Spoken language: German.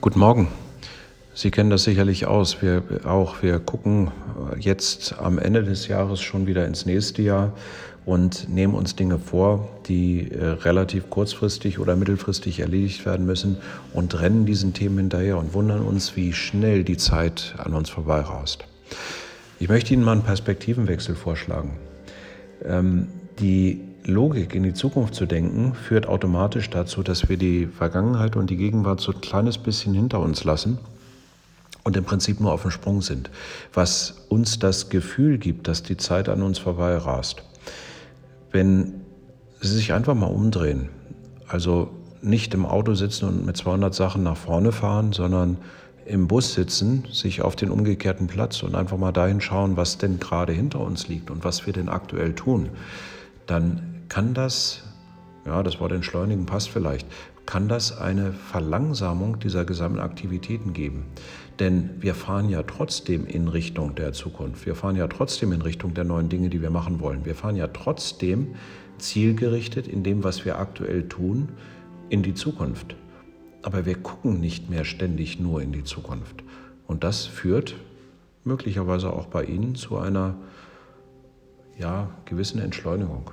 Guten Morgen. Sie kennen das sicherlich aus. Wir auch, wir gucken jetzt am Ende des Jahres schon wieder ins nächste Jahr und nehmen uns Dinge vor, die äh, relativ kurzfristig oder mittelfristig erledigt werden müssen und rennen diesen Themen hinterher und wundern uns, wie schnell die Zeit an uns vorbeiraust. Ich möchte Ihnen mal einen Perspektivenwechsel vorschlagen. Ähm, die Logik in die Zukunft zu denken, führt automatisch dazu, dass wir die Vergangenheit und die Gegenwart so ein kleines bisschen hinter uns lassen und im Prinzip nur auf dem Sprung sind, was uns das Gefühl gibt, dass die Zeit an uns vorbei rast. Wenn Sie sich einfach mal umdrehen, also nicht im Auto sitzen und mit 200 Sachen nach vorne fahren, sondern im Bus sitzen, sich auf den umgekehrten Platz und einfach mal dahin schauen, was denn gerade hinter uns liegt und was wir denn aktuell tun, dann kann das, ja, das Wort entschleunigen passt vielleicht, kann das eine Verlangsamung dieser gesamten Aktivitäten geben. Denn wir fahren ja trotzdem in Richtung der Zukunft. Wir fahren ja trotzdem in Richtung der neuen Dinge, die wir machen wollen. Wir fahren ja trotzdem zielgerichtet in dem, was wir aktuell tun, in die Zukunft. Aber wir gucken nicht mehr ständig nur in die Zukunft. Und das führt möglicherweise auch bei Ihnen zu einer ja, gewissen Entschleunigung.